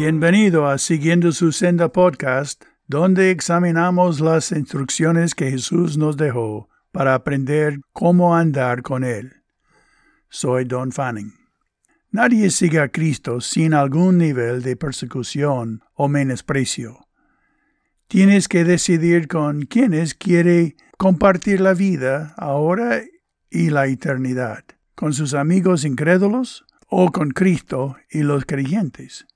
Bienvenido a Siguiendo su Senda podcast, donde examinamos las instrucciones que Jesús nos dejó para aprender cómo andar con Él. Soy Don Fanning. Nadie sigue a Cristo sin algún nivel de persecución o menosprecio. Tienes que decidir con quiénes quiere compartir la vida ahora y la eternidad, con sus amigos incrédulos o con Cristo y los creyentes.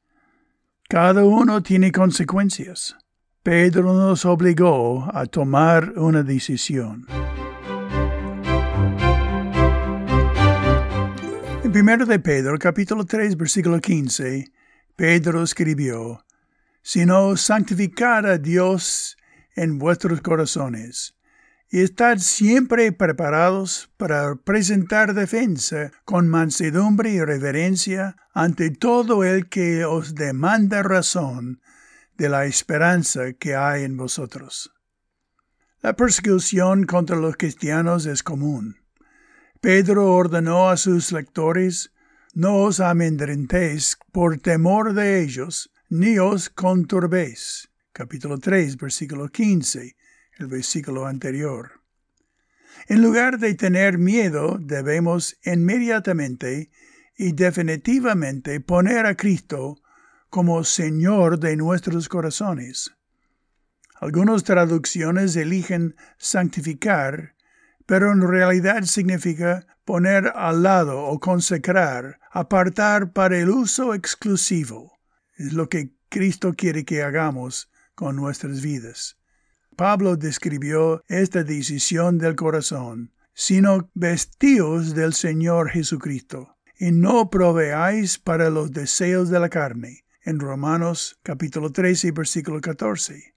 Cada uno tiene consecuencias. Pedro nos obligó a tomar una decisión. En 1 de Pedro, capítulo 3, versículo 15, Pedro escribió, Sino santificad a Dios en vuestros corazones, y estad siempre preparados para presentar defensa con mansedumbre y reverencia ante todo el que os demanda razón de la esperanza que hay en vosotros. La persecución contra los cristianos es común. Pedro ordenó a sus lectores, no os amedrentéis por temor de ellos, ni os conturbéis. Capítulo 3, versículo 15 el versículo anterior. En lugar de tener miedo, debemos inmediatamente y definitivamente poner a Cristo como Señor de nuestros corazones. Algunas traducciones eligen santificar, pero en realidad significa poner al lado o consecrar, apartar para el uso exclusivo. Es lo que Cristo quiere que hagamos con nuestras vidas. Pablo describió esta decisión del corazón, sino vestíos del Señor Jesucristo, y no proveáis para los deseos de la carne. En Romanos capítulo 13, versículo 14.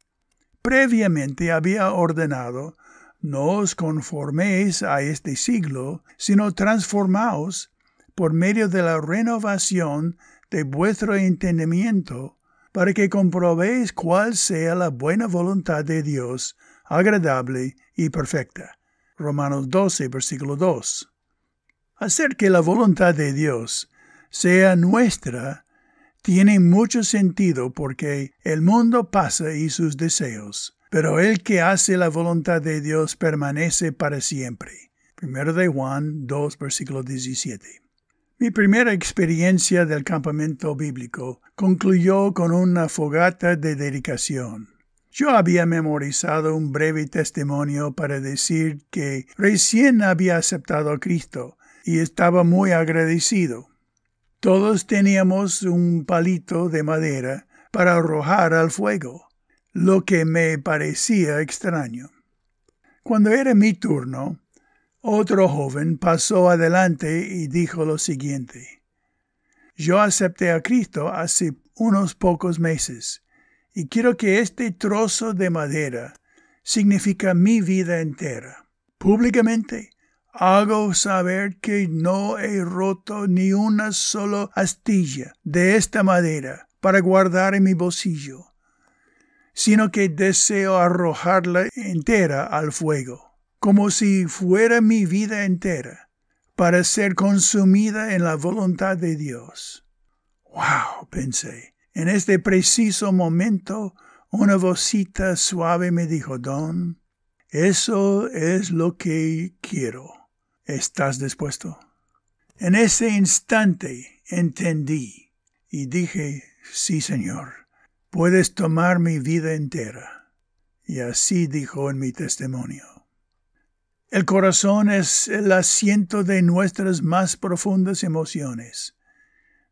Previamente había ordenado, no os conforméis a este siglo, sino transformaos por medio de la renovación de vuestro entendimiento, para que comprobéis cuál sea la buena voluntad de Dios, agradable y perfecta. Romanos 12, versículo 2. Hacer que la voluntad de Dios sea nuestra tiene mucho sentido porque el mundo pasa y sus deseos, pero el que hace la voluntad de Dios permanece para siempre. Primero de Juan 2, versículo 17. Mi primera experiencia del campamento bíblico concluyó con una fogata de dedicación. Yo había memorizado un breve testimonio para decir que recién había aceptado a Cristo y estaba muy agradecido. Todos teníamos un palito de madera para arrojar al fuego, lo que me parecía extraño. Cuando era mi turno, otro joven pasó adelante y dijo lo siguiente. Yo acepté a Cristo hace unos pocos meses y quiero que este trozo de madera significa mi vida entera. Públicamente hago saber que no he roto ni una sola astilla de esta madera para guardar en mi bolsillo, sino que deseo arrojarla entera al fuego como si fuera mi vida entera, para ser consumida en la voluntad de Dios. ¡Wow! pensé. En este preciso momento, una vocita suave me dijo, Don, eso es lo que quiero. ¿Estás dispuesto? En ese instante entendí y dije, sí, Señor, puedes tomar mi vida entera. Y así dijo en mi testimonio. El corazón es el asiento de nuestras más profundas emociones.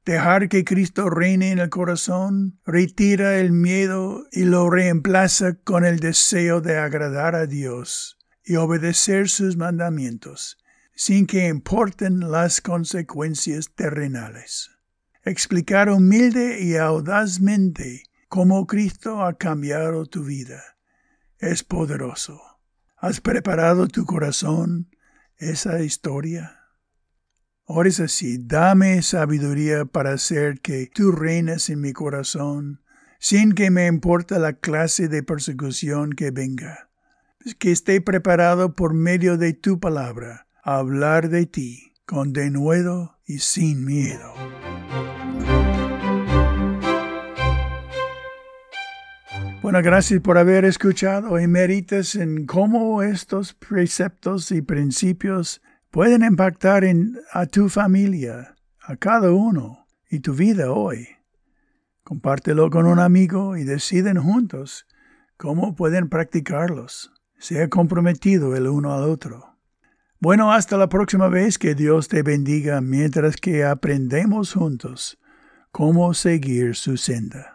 Dejar que Cristo reine en el corazón retira el miedo y lo reemplaza con el deseo de agradar a Dios y obedecer sus mandamientos, sin que importen las consecuencias terrenales. Explicar humilde y audazmente cómo Cristo ha cambiado tu vida es poderoso. ¿Has preparado tu corazón esa historia? Ahora es así, dame sabiduría para hacer que tú reines en mi corazón, sin que me importa la clase de persecución que venga. Que esté preparado por medio de tu palabra a hablar de ti con denuedo y sin miedo. Bueno, gracias por haber escuchado y meritas en cómo estos preceptos y principios pueden impactar en, a tu familia, a cada uno y tu vida hoy. Compártelo con un amigo y deciden juntos cómo pueden practicarlos. Sea comprometido el uno al otro. Bueno, hasta la próxima vez que Dios te bendiga mientras que aprendemos juntos cómo seguir su senda.